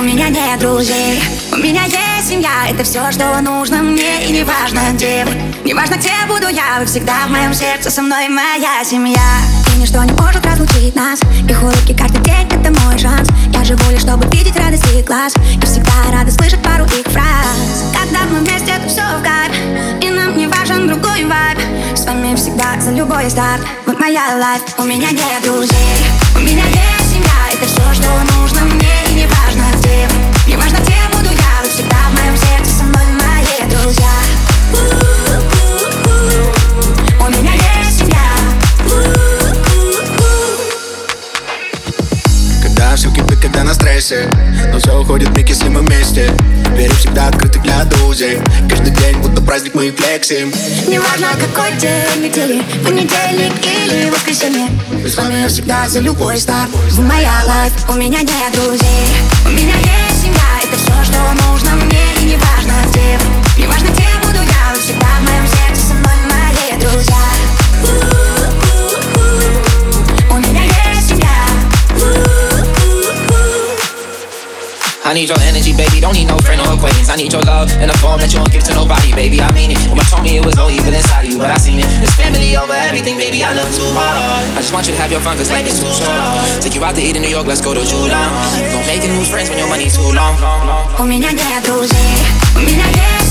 у меня нет друзей. У меня есть семья, это все, что нужно мне. И не важно где не важно где буду я. Вы всегда в моем сердце, со мной моя семья. И ничто не может разлучить нас. Их улыбки каждый день, это мой шанс. Я живу лишь, чтобы видеть радость их глаз. И всегда рада слышать пару их фраз. Когда мы вместе, это все в кайф И нам не важен другой вайб. С вами всегда за любой старт. Вот моя лайф, у меня нет друзей Когда все кипит, когда на стрессе. Но все уходит в миг, если мы вместе. Двери всегда открыты для друзей. Каждый день будто праздник мы флексим. Неважно какой день недели Понедельник или воскресенье. С вами всегда за любой старт. Вы моя лайф, у меня нет друзей. У меня есть I need your energy, baby. Don't need no friend or acquaintance. I need your love in a form that you won't give to nobody, baby. I mean it. Woman told me it was no evil inside of you, but I seen it. It's family over everything, baby. I love too hard. I just want you to have your fun, cause life is too short. Take you out to eat in New York, let's go to Julan. Don't make new friends when your money's too long. У меня нет друзей, у меня есть